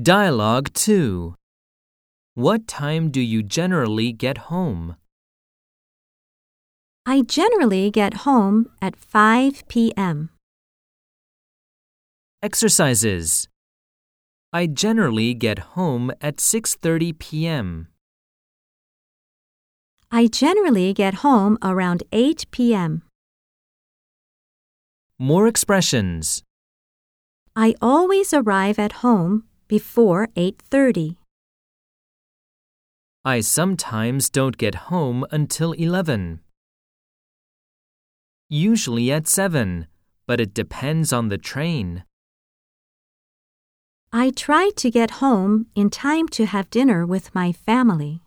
Dialogue 2 What time do you generally get home? I generally get home at 5 p.m. Exercises I generally get home at 6:30 p.m. I generally get home around 8 p.m. More expressions. I always arrive at home before 8:30. I sometimes don't get home until 11. Usually at 7, but it depends on the train. I try to get home in time to have dinner with my family.